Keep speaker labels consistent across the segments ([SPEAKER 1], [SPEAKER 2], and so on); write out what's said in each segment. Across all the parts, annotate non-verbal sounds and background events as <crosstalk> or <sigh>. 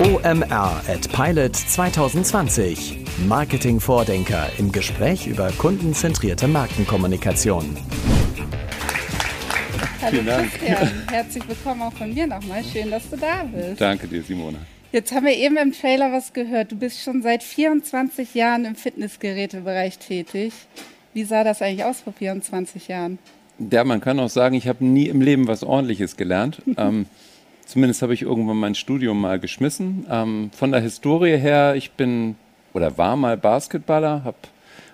[SPEAKER 1] OMR at Pilot 2020. Marketing-Vordenker im Gespräch über kundenzentrierte Markenkommunikation.
[SPEAKER 2] Hallo Vielen Dank. Christian, <laughs> herzlich willkommen auch von mir nochmal. Schön, dass du da bist.
[SPEAKER 3] Danke dir, Simone.
[SPEAKER 2] Jetzt haben wir eben im Trailer was gehört. Du bist schon seit 24 Jahren im Fitnessgerätebereich tätig. Wie sah das eigentlich aus vor 24 Jahren?
[SPEAKER 3] Ja, man kann auch sagen, ich habe nie im Leben was Ordentliches gelernt. <laughs> Zumindest habe ich irgendwann mein Studium mal geschmissen. Ähm, von der Historie her, ich bin oder war mal Basketballer, habe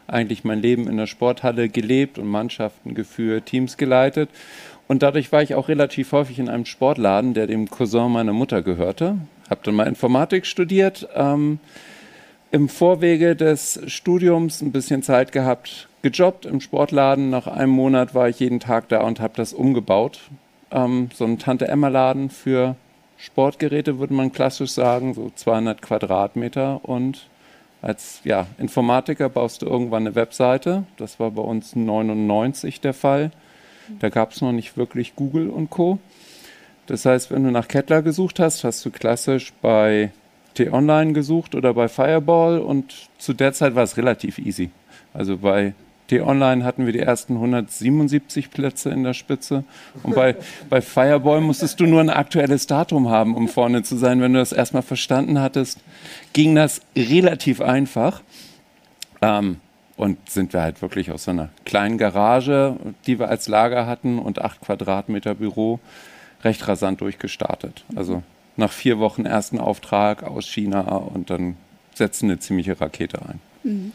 [SPEAKER 3] eigentlich mein Leben in der Sporthalle gelebt und Mannschaften geführt, Teams geleitet. Und dadurch war ich auch relativ häufig in einem Sportladen, der dem Cousin meiner Mutter gehörte. Habe dann mal Informatik studiert. Ähm, Im Vorwege des Studiums ein bisschen Zeit gehabt, gejobbt im Sportladen. Nach einem Monat war ich jeden Tag da und habe das umgebaut ähm, so ein Tante-Emma-Laden für Sportgeräte, würde man klassisch sagen, so 200 Quadratmeter. Und als ja, Informatiker baust du irgendwann eine Webseite. Das war bei uns 99 der Fall. Da gab es noch nicht wirklich Google und Co. Das heißt, wenn du nach Kettler gesucht hast, hast du klassisch bei T-Online gesucht oder bei Fireball und zu der Zeit war es relativ easy. Also bei T-Online hatten wir die ersten 177 Plätze in der Spitze. Und bei, bei Fireball musstest du nur ein aktuelles Datum haben, um vorne zu sein. Wenn du das erstmal verstanden hattest, ging das relativ einfach. Ähm, und sind wir halt wirklich aus so einer kleinen Garage, die wir als Lager hatten, und acht Quadratmeter Büro recht rasant durchgestartet. Also nach vier Wochen ersten Auftrag aus China und dann setzen eine ziemliche Rakete ein. Mhm.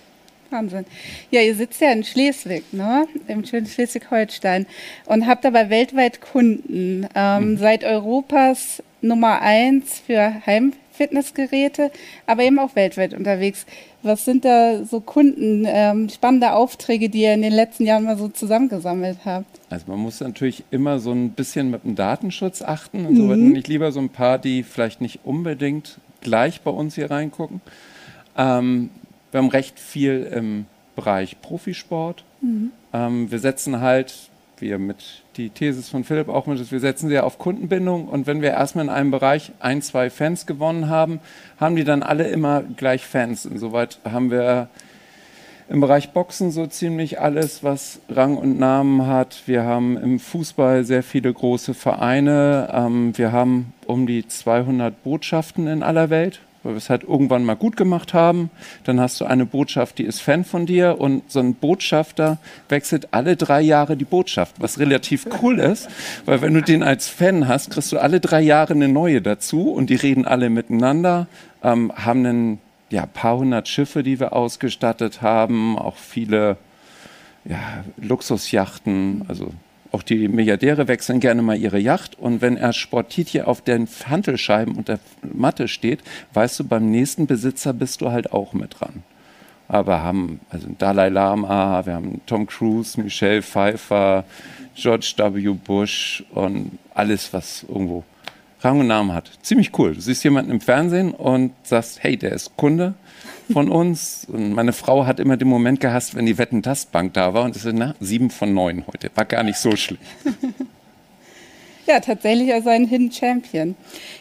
[SPEAKER 2] Wahnsinn. Ja, ihr sitzt ja in Schleswig, ne? im schönen Schleswig-Holstein und habt aber weltweit Kunden. Ähm, mhm. Seid Europas Nummer eins für Heimfitnessgeräte, aber eben auch weltweit unterwegs. Was sind da so Kunden, ähm, spannende Aufträge, die ihr in den letzten Jahren mal so zusammengesammelt habt?
[SPEAKER 3] Also man muss natürlich immer so ein bisschen mit dem Datenschutz achten. Insoweit mhm. nehme ich lieber so ein paar, die vielleicht nicht unbedingt gleich bei uns hier reingucken. Ähm, wir haben recht viel im Bereich Profisport. Mhm. Ähm, wir setzen halt, wir mit die Thesis von Philipp auch mit, wir setzen sehr auf Kundenbindung und wenn wir erstmal in einem Bereich ein, zwei Fans gewonnen haben, haben die dann alle immer gleich Fans. Insoweit haben wir im Bereich Boxen so ziemlich alles, was Rang und Namen hat. Wir haben im Fußball sehr viele große Vereine. Ähm, wir haben um die 200 Botschaften in aller Welt weil wir es halt irgendwann mal gut gemacht haben. Dann hast du eine Botschaft, die ist Fan von dir und so ein Botschafter wechselt alle drei Jahre die Botschaft, was relativ cool ist, weil wenn du den als Fan hast, kriegst du alle drei Jahre eine neue dazu und die reden alle miteinander, ähm, haben ein ja, paar hundert Schiffe, die wir ausgestattet haben, auch viele ja, Luxusjachten, also auch die Milliardäre wechseln gerne mal ihre Yacht und wenn er sportiert hier auf den Hantelscheiben und der Matte steht, weißt du, beim nächsten Besitzer bist du halt auch mit dran. Aber haben also Dalai Lama, wir haben Tom Cruise, Michelle Pfeiffer, George W. Bush und alles, was irgendwo Rang und Namen hat. Ziemlich cool. Du siehst jemanden im Fernsehen und sagst, hey, der ist Kunde von <laughs> uns. Und meine Frau hat immer den Moment gehasst, wenn die Wetten das Bank da war und ist na sieben von neun heute. War gar nicht so schlimm.
[SPEAKER 2] Ja, tatsächlich also ein Hidden Champion.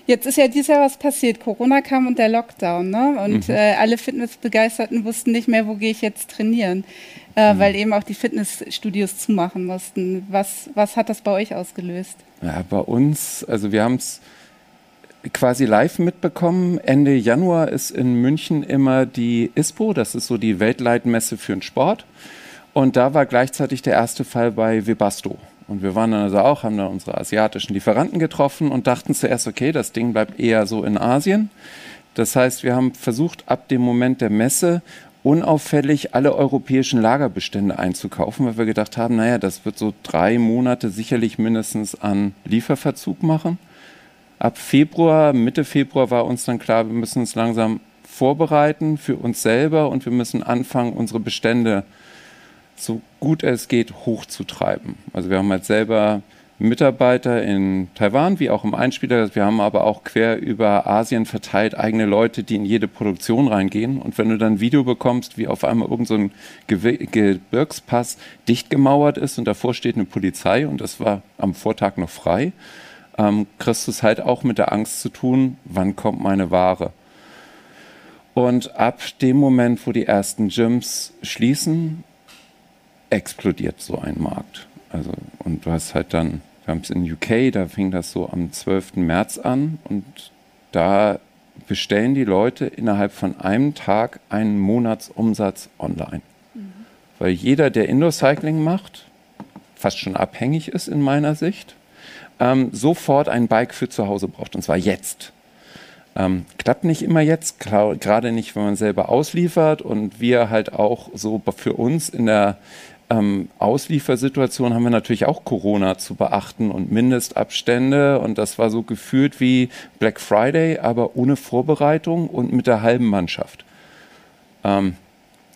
[SPEAKER 2] Jetzt ist ja dieses Jahr was passiert. Corona kam und der Lockdown, ne? Und mhm. äh, alle Fitnessbegeisterten wussten nicht mehr, wo gehe ich jetzt trainieren, äh, mhm. weil eben auch die Fitnessstudios zumachen mussten. Was, was hat das bei euch ausgelöst?
[SPEAKER 3] Ja, bei uns, also wir haben es quasi live mitbekommen. Ende Januar ist in München immer die ISPO, das ist so die Weltleitmesse für den Sport. Und da war gleichzeitig der erste Fall bei Webasto. Und wir waren dann also auch, haben da unsere asiatischen Lieferanten getroffen und dachten zuerst, okay, das Ding bleibt eher so in Asien. Das heißt, wir haben versucht, ab dem Moment der Messe unauffällig alle europäischen Lagerbestände einzukaufen, weil wir gedacht haben, naja, das wird so drei Monate sicherlich mindestens an Lieferverzug machen ab Februar, Mitte Februar war uns dann klar, wir müssen uns langsam vorbereiten für uns selber und wir müssen anfangen, unsere Bestände so gut es geht hochzutreiben. Also wir haben halt selber Mitarbeiter in Taiwan wie auch im Einspieler. Wir haben aber auch quer über Asien verteilt eigene Leute, die in jede Produktion reingehen. Und wenn du dann ein Video bekommst, wie auf einmal irgendein so Gebirgspass dicht gemauert ist und davor steht eine Polizei und das war am Vortag noch frei, ähm, kriegst du es halt auch mit der Angst zu tun, wann kommt meine Ware. Und ab dem Moment, wo die ersten Gyms schließen, explodiert so ein Markt. Also, und du hast halt dann, wir haben es in UK, da fing das so am 12. März an und da bestellen die Leute innerhalb von einem Tag einen Monatsumsatz online. Mhm. Weil jeder, der Indoor-Cycling macht, fast schon abhängig ist in meiner Sicht, ähm, sofort ein Bike für zu Hause braucht. Und zwar jetzt. Ähm, klappt nicht immer jetzt, gerade nicht, wenn man selber ausliefert und wir halt auch so für uns in der ähm, Ausliefersituation haben wir natürlich auch Corona zu beachten und Mindestabstände und das war so gefühlt wie Black Friday, aber ohne Vorbereitung und mit der halben Mannschaft. Ähm,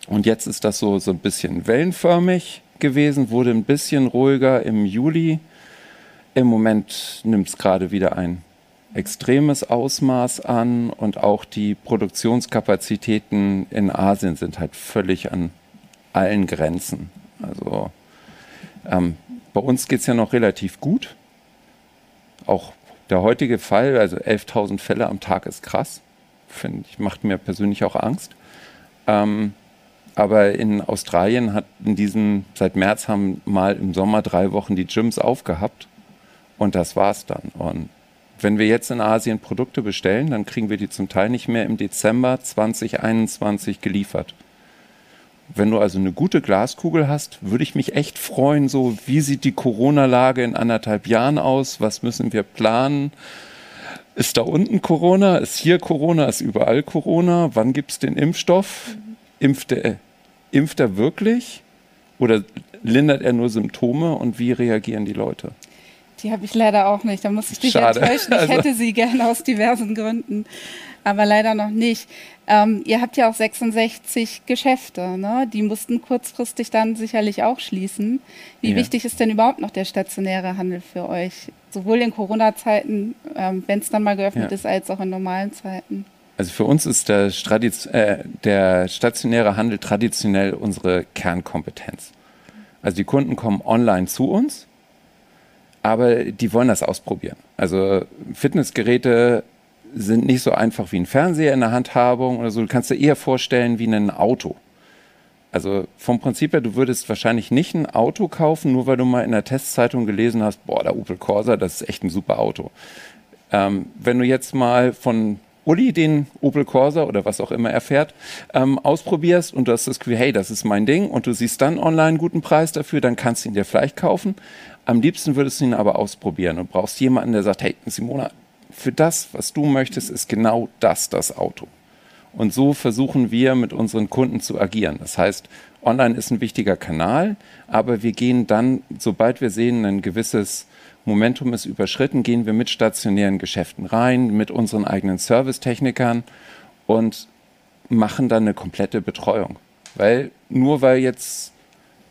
[SPEAKER 3] und jetzt ist das so, so ein bisschen wellenförmig gewesen, wurde ein bisschen ruhiger im Juli. Im Moment nimmt es gerade wieder ein extremes Ausmaß an und auch die Produktionskapazitäten in Asien sind halt völlig an allen Grenzen. Also ähm, bei uns geht es ja noch relativ gut. Auch der heutige Fall, also 11.000 Fälle am Tag ist krass. Finde ich, macht mir persönlich auch Angst. Ähm, aber in Australien hat in diesem, seit März haben mal im Sommer drei Wochen die Gyms aufgehabt. Und das war's dann. Und wenn wir jetzt in Asien Produkte bestellen, dann kriegen wir die zum Teil nicht mehr im Dezember 2021 geliefert. Wenn du also eine gute Glaskugel hast, würde ich mich echt freuen, so wie sieht die Corona-Lage in anderthalb Jahren aus? Was müssen wir planen? Ist da unten Corona? Ist hier Corona? Ist überall Corona? Wann gibt es den Impfstoff? Impft er, impft er wirklich? Oder lindert er nur Symptome? Und wie reagieren die Leute?
[SPEAKER 2] Die habe ich leider auch nicht. Da muss ich dich Schade. enttäuschen. Ich also. hätte sie gerne aus diversen Gründen aber leider noch nicht. Ähm, ihr habt ja auch 66 Geschäfte, ne? die mussten kurzfristig dann sicherlich auch schließen. Wie ja. wichtig ist denn überhaupt noch der stationäre Handel für euch? Sowohl in Corona-Zeiten, ähm, wenn es dann mal geöffnet ja. ist, als auch in normalen Zeiten.
[SPEAKER 3] Also für uns ist der, äh, der stationäre Handel traditionell unsere Kernkompetenz. Also die Kunden kommen online zu uns, aber die wollen das ausprobieren. Also Fitnessgeräte sind nicht so einfach wie ein Fernseher in der Handhabung oder so. Du kannst dir eher vorstellen wie ein Auto. Also vom Prinzip her, du würdest wahrscheinlich nicht ein Auto kaufen, nur weil du mal in der Testzeitung gelesen hast, boah, der Opel Corsa, das ist echt ein super Auto. Ähm, wenn du jetzt mal von Uli den Opel Corsa oder was auch immer er fährt, ähm, ausprobierst und du hast das Gefühl, hey, das ist mein Ding und du siehst dann online einen guten Preis dafür, dann kannst du ihn dir vielleicht kaufen. Am liebsten würdest du ihn aber ausprobieren und brauchst jemanden, der sagt, hey, Simona, für das, was du möchtest, ist genau das das Auto. Und so versuchen wir mit unseren Kunden zu agieren. Das heißt, online ist ein wichtiger Kanal, aber wir gehen dann, sobald wir sehen, ein gewisses Momentum ist überschritten, gehen wir mit stationären Geschäften rein, mit unseren eigenen Servicetechnikern und machen dann eine komplette Betreuung. Weil nur weil jetzt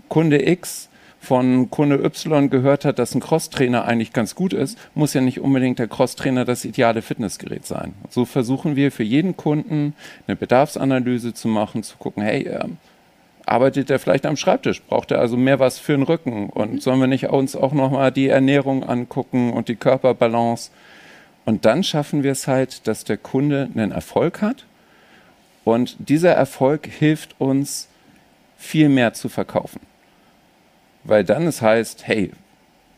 [SPEAKER 3] Kunde X von Kunde Y gehört hat, dass ein Crosstrainer eigentlich ganz gut ist, muss ja nicht unbedingt der Crosstrainer das ideale Fitnessgerät sein. So versuchen wir für jeden Kunden eine Bedarfsanalyse zu machen, zu gucken, hey, äh, arbeitet er vielleicht am Schreibtisch? Braucht er also mehr was für den Rücken? Und sollen wir nicht uns auch nochmal die Ernährung angucken und die Körperbalance? Und dann schaffen wir es halt, dass der Kunde einen Erfolg hat. Und dieser Erfolg hilft uns, viel mehr zu verkaufen weil dann es heißt, hey,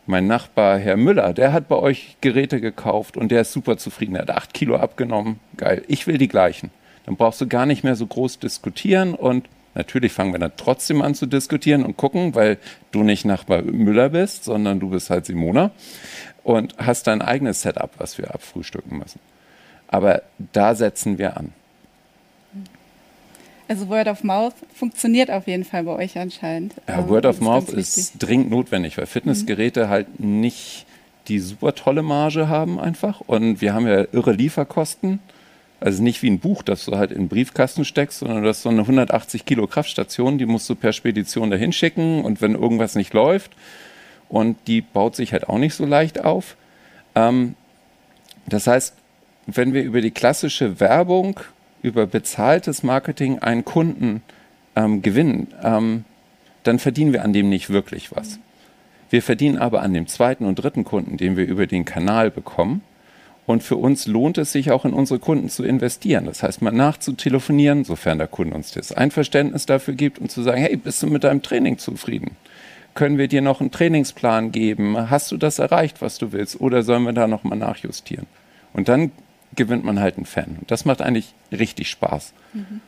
[SPEAKER 3] mein Nachbar Herr Müller, der hat bei euch Geräte gekauft und der ist super zufrieden, er hat acht Kilo abgenommen, geil, ich will die gleichen. Dann brauchst du gar nicht mehr so groß diskutieren und natürlich fangen wir dann trotzdem an zu diskutieren und gucken, weil du nicht Nachbar Müller bist, sondern du bist halt Simona und hast dein eigenes Setup, was wir abfrühstücken müssen. Aber da setzen wir an.
[SPEAKER 2] Also Word of Mouth funktioniert auf jeden Fall bei euch anscheinend.
[SPEAKER 3] Ja, Word of Mouth ist, ist dringend notwendig, weil Fitnessgeräte mhm. halt nicht die super tolle Marge haben einfach. Und wir haben ja irre Lieferkosten. Also nicht wie ein Buch, das du halt in den Briefkasten steckst, sondern du hast so eine 180 Kilo Kraftstation, die musst du per Spedition dahin schicken und wenn irgendwas nicht läuft und die baut sich halt auch nicht so leicht auf. Ähm, das heißt, wenn wir über die klassische Werbung über bezahltes Marketing einen Kunden ähm, gewinnen, ähm, dann verdienen wir an dem nicht wirklich was. Wir verdienen aber an dem zweiten und dritten Kunden, den wir über den Kanal bekommen. Und für uns lohnt es sich auch in unsere Kunden zu investieren. Das heißt, mal nachzutelefonieren, sofern der Kunde uns das Einverständnis dafür gibt und zu sagen, hey, bist du mit deinem Training zufrieden? Können wir dir noch einen Trainingsplan geben? Hast du das erreicht, was du willst? Oder sollen wir da nochmal nachjustieren? Und dann gewinnt man halt einen Fan. Und das macht eigentlich richtig Spaß. Mhm.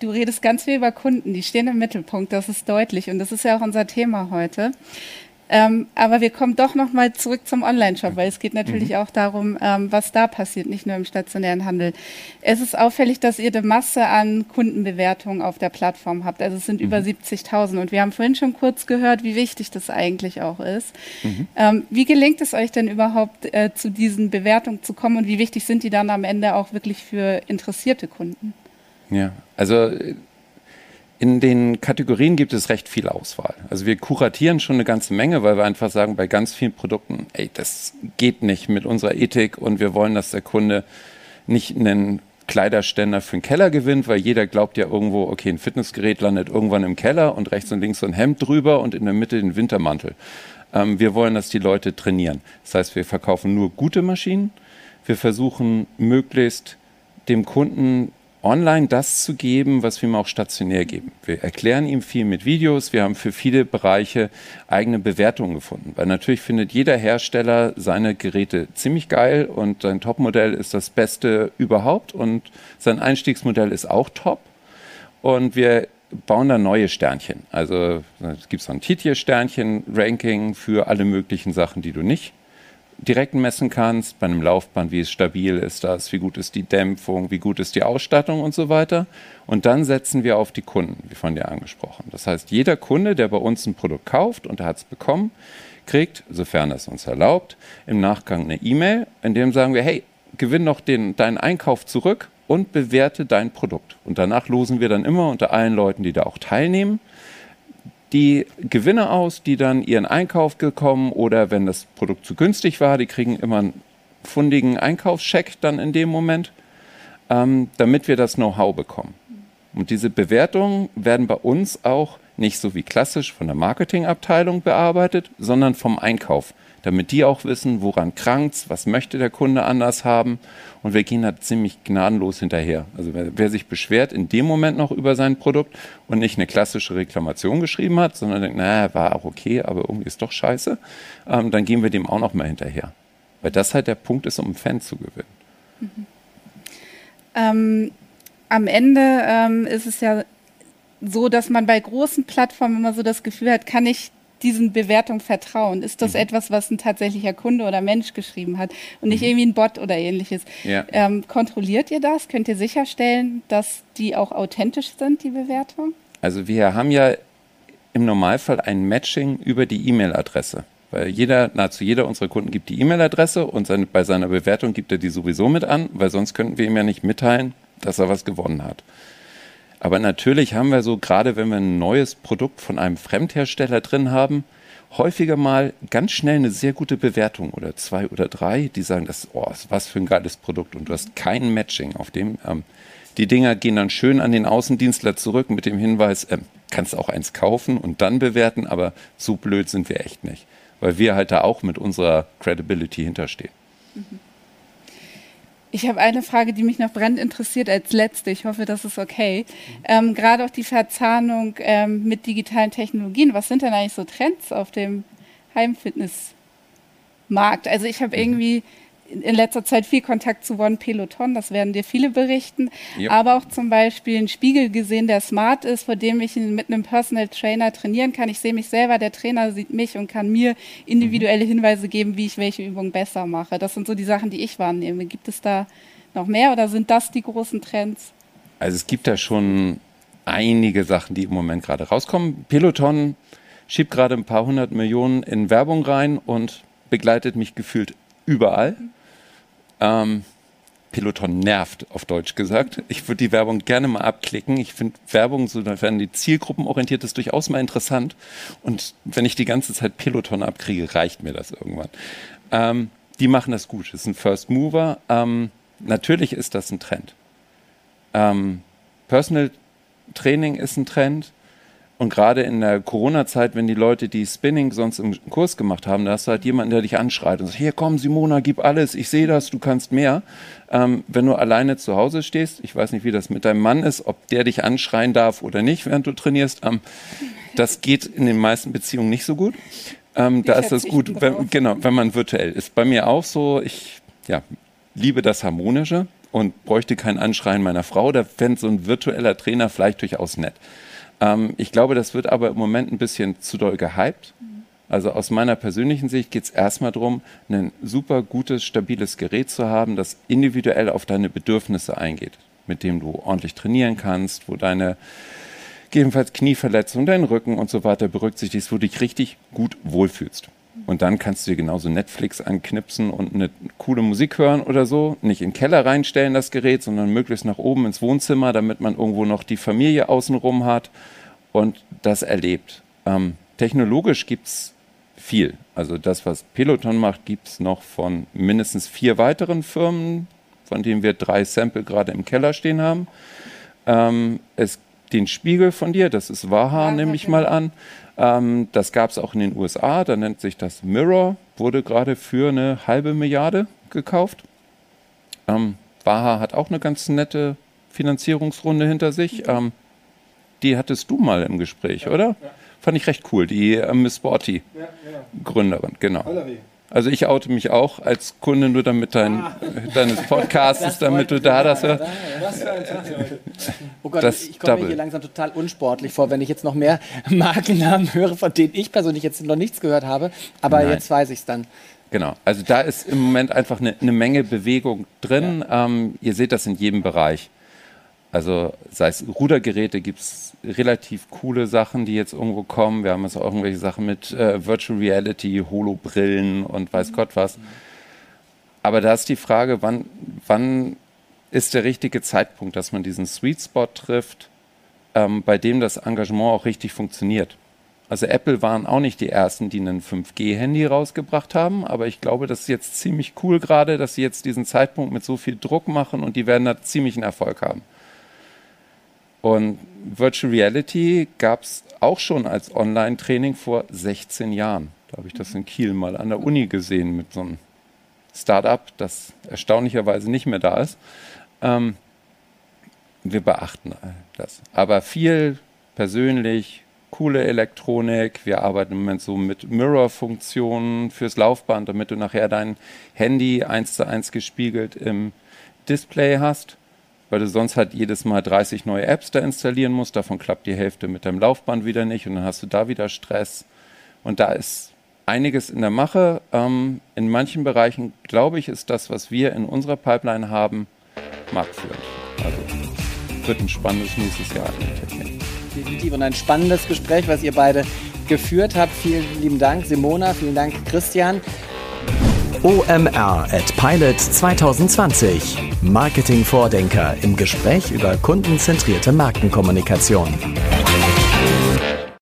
[SPEAKER 2] Du redest ganz viel über Kunden, die stehen im Mittelpunkt, das ist deutlich und das ist ja auch unser Thema heute. Ähm, aber wir kommen doch noch mal zurück zum Online-Shop, weil es geht natürlich mhm. auch darum, ähm, was da passiert, nicht nur im stationären Handel. Es ist auffällig, dass ihr eine Masse an Kundenbewertungen auf der Plattform habt. Also es sind mhm. über 70.000 und wir haben vorhin schon kurz gehört, wie wichtig das eigentlich auch ist. Mhm. Ähm, wie gelingt es euch denn überhaupt, äh, zu diesen Bewertungen zu kommen und wie wichtig sind die dann am Ende auch wirklich für interessierte Kunden?
[SPEAKER 3] Ja, also in den Kategorien gibt es recht viel Auswahl. Also wir kuratieren schon eine ganze Menge, weil wir einfach sagen, bei ganz vielen Produkten, ey, das geht nicht mit unserer Ethik und wir wollen, dass der Kunde nicht einen Kleiderständer für den Keller gewinnt, weil jeder glaubt ja irgendwo, okay, ein Fitnessgerät landet irgendwann im Keller und rechts und links so ein Hemd drüber und in der Mitte den Wintermantel. Ähm, wir wollen, dass die Leute trainieren. Das heißt, wir verkaufen nur gute Maschinen. Wir versuchen möglichst dem Kunden online das zu geben, was wir ihm auch stationär geben. Wir erklären ihm viel mit Videos. Wir haben für viele Bereiche eigene Bewertungen gefunden, weil natürlich findet jeder Hersteller seine Geräte ziemlich geil und sein Topmodell ist das Beste überhaupt und sein Einstiegsmodell ist auch top. Und wir bauen da neue Sternchen. Also es gibt so ein Titje-Sternchen-Ranking für alle möglichen Sachen, die du nicht direkt messen kannst, bei einem Laufband, wie stabil ist das, wie gut ist die Dämpfung, wie gut ist die Ausstattung und so weiter. Und dann setzen wir auf die Kunden, wie von dir angesprochen. Das heißt, jeder Kunde, der bei uns ein Produkt kauft und er hat es bekommen, kriegt, sofern es uns erlaubt, im Nachgang eine E-Mail, in dem sagen wir, hey, gewinn noch den, deinen Einkauf zurück und bewerte dein Produkt. Und danach losen wir dann immer unter allen Leuten, die da auch teilnehmen, die Gewinne aus, die dann ihren Einkauf gekommen oder wenn das Produkt zu günstig war, die kriegen immer einen fundigen Einkaufscheck dann in dem Moment, ähm, damit wir das Know-how bekommen. Und diese Bewertungen werden bei uns auch nicht so wie klassisch von der Marketingabteilung bearbeitet, sondern vom Einkauf damit die auch wissen, woran krankt was möchte der Kunde anders haben. Und wir gehen da ziemlich gnadenlos hinterher. Also wer, wer, sich beschwert in dem Moment noch über sein Produkt und nicht eine klassische Reklamation geschrieben hat, sondern denkt, naja, war auch okay, aber irgendwie ist doch scheiße, ähm, dann gehen wir dem auch noch mal hinterher. Weil das halt der Punkt ist, um einen Fan zu gewinnen. Mhm.
[SPEAKER 2] Ähm, am Ende ähm, ist es ja so, dass man bei großen Plattformen immer so das Gefühl hat, kann ich diesen Bewertungen vertrauen? Ist das mhm. etwas, was ein tatsächlicher Kunde oder Mensch geschrieben hat und nicht mhm. irgendwie ein Bot oder ähnliches? Ja. Ähm, kontrolliert ihr das? Könnt ihr sicherstellen, dass die auch authentisch sind, die Bewertungen?
[SPEAKER 3] Also wir haben ja im Normalfall ein Matching über die E-Mail-Adresse. Weil jeder, nahezu jeder unserer Kunden gibt die E-Mail-Adresse und seine, bei seiner Bewertung gibt er die sowieso mit an, weil sonst könnten wir ihm ja nicht mitteilen, dass er was gewonnen hat. Aber natürlich haben wir so, gerade wenn wir ein neues Produkt von einem Fremdhersteller drin haben, häufiger mal ganz schnell eine sehr gute Bewertung oder zwei oder drei, die sagen, das, oh, was für ein geiles Produkt und du hast kein Matching auf dem. Ähm, die Dinger gehen dann schön an den Außendienstler zurück mit dem Hinweis, ähm, kannst auch eins kaufen und dann bewerten, aber so blöd sind wir echt nicht, weil wir halt da auch mit unserer Credibility hinterstehen. Mhm.
[SPEAKER 2] Ich habe eine Frage, die mich noch brennend interessiert als letzte. Ich hoffe, das ist okay. Ähm, Gerade auch die Verzahnung ähm, mit digitalen Technologien. Was sind denn eigentlich so Trends auf dem Heimfitnessmarkt? Also ich habe mhm. irgendwie in letzter Zeit viel Kontakt zu One Peloton, das werden dir viele berichten, ja. aber auch zum Beispiel einen Spiegel gesehen, der smart ist, vor dem ich mit einem Personal Trainer trainieren kann. Ich sehe mich selber, der Trainer sieht mich und kann mir individuelle mhm. Hinweise geben, wie ich welche Übung besser mache. Das sind so die Sachen, die ich wahrnehme. Gibt es da noch mehr oder sind das die großen Trends?
[SPEAKER 3] Also es gibt da schon einige Sachen, die im Moment gerade rauskommen. Peloton schiebt gerade ein paar hundert Millionen in Werbung rein und begleitet mich gefühlt überall. Mhm. Ähm, Peloton nervt, auf Deutsch gesagt. Ich würde die Werbung gerne mal abklicken. Ich finde Werbung, sofern die zielgruppenorientiert ist, durchaus mal interessant. Und wenn ich die ganze Zeit Peloton abkriege, reicht mir das irgendwann. Ähm, die machen das gut. Das ist ein First Mover. Ähm, natürlich ist das ein Trend. Ähm, Personal Training ist ein Trend. Und gerade in der Corona-Zeit, wenn die Leute die Spinning sonst im Kurs gemacht haben, da hast du halt jemanden, der dich anschreit und sagt, hier komm Simona, gib alles, ich sehe das, du kannst mehr. Ähm, wenn du alleine zu Hause stehst, ich weiß nicht, wie das mit deinem Mann ist, ob der dich anschreien darf oder nicht, während du trainierst, ähm, das geht in den meisten Beziehungen nicht so gut. Ähm, da ist das gut, wenn, genau, wenn man virtuell ist. Bei mir auch so, ich ja, liebe das Harmonische und bräuchte kein Anschreien meiner Frau. Da fände so ein virtueller Trainer vielleicht durchaus nett. Ähm, ich glaube, das wird aber im Moment ein bisschen zu doll gehypt. Also aus meiner persönlichen Sicht geht es erstmal darum, ein super gutes, stabiles Gerät zu haben, das individuell auf deine Bedürfnisse eingeht, mit dem du ordentlich trainieren kannst, wo deine gegebenenfalls Knieverletzung, deinen Rücken und so weiter berücksichtigst, wo du dich richtig gut wohlfühlst. Und dann kannst du dir genauso Netflix anknipsen und eine coole Musik hören oder so. Nicht in den Keller reinstellen, das Gerät, sondern möglichst nach oben ins Wohnzimmer, damit man irgendwo noch die Familie außenrum hat und das erlebt. Ähm, technologisch gibt es viel. Also das, was Peloton macht, gibt es noch von mindestens vier weiteren Firmen, von denen wir drei Sample gerade im Keller stehen haben. Ähm, es den Spiegel von dir, das ist Waha, nehme ich mal an. Ähm, das gab es auch in den USA, da nennt sich das Mirror, wurde gerade für eine halbe Milliarde gekauft. Ähm, Waha hat auch eine ganz nette Finanzierungsrunde hinter sich. Ähm, die hattest du mal im Gespräch, ja, oder? Ja. Fand ich recht cool, die äh, Miss Sporty ja, Gründerin, genau. Valerie. Also ich oute mich auch als Kunde nur damit dein, ah. deines Podcasts, damit du da das hörst. <laughs>
[SPEAKER 4] Oh Gott, das ich komme mir hier langsam total unsportlich vor, wenn ich jetzt noch mehr <laughs> Markennamen höre, von denen ich persönlich jetzt noch nichts gehört habe. Aber Nein. jetzt weiß ich es dann.
[SPEAKER 3] Genau, also da ist im Moment einfach eine, eine Menge Bewegung drin. Ja. Ähm, ihr seht das in jedem Bereich. Also sei es Rudergeräte, gibt es relativ coole Sachen, die jetzt irgendwo kommen. Wir haben jetzt auch irgendwelche Sachen mit äh, Virtual Reality, Holobrillen und weiß Gott was. Aber da ist die Frage, wann, wann ist der richtige Zeitpunkt, dass man diesen Sweet Spot trifft, ähm, bei dem das Engagement auch richtig funktioniert. Also Apple waren auch nicht die ersten, die ein 5G-Handy rausgebracht haben, aber ich glaube, das ist jetzt ziemlich cool gerade, dass sie jetzt diesen Zeitpunkt mit so viel Druck machen und die werden da ziemlichen Erfolg haben. Und Virtual Reality gab es auch schon als Online-Training vor 16 Jahren. Da habe ich das in Kiel mal an der Uni gesehen mit so einem Startup, das erstaunlicherweise nicht mehr da ist. Ähm, wir beachten das. Aber viel persönlich, coole Elektronik. Wir arbeiten im Moment so mit Mirror-Funktionen fürs Laufband, damit du nachher dein Handy eins zu eins gespiegelt im Display hast weil du sonst halt jedes Mal 30 neue Apps da installieren musst. Davon klappt die Hälfte mit deinem Laufband wieder nicht und dann hast du da wieder Stress. Und da ist einiges in der Mache. Ähm, in manchen Bereichen, glaube ich, ist das, was wir in unserer Pipeline haben, marktführend. Also wird ein spannendes nächstes Jahr in der Technik.
[SPEAKER 4] Definitiv und ein spannendes Gespräch, was ihr beide geführt habt. Vielen lieben Dank, Simona, vielen Dank, Christian.
[SPEAKER 1] OMR at Pilot 2020. Marketing-Vordenker im Gespräch über kundenzentrierte Markenkommunikation.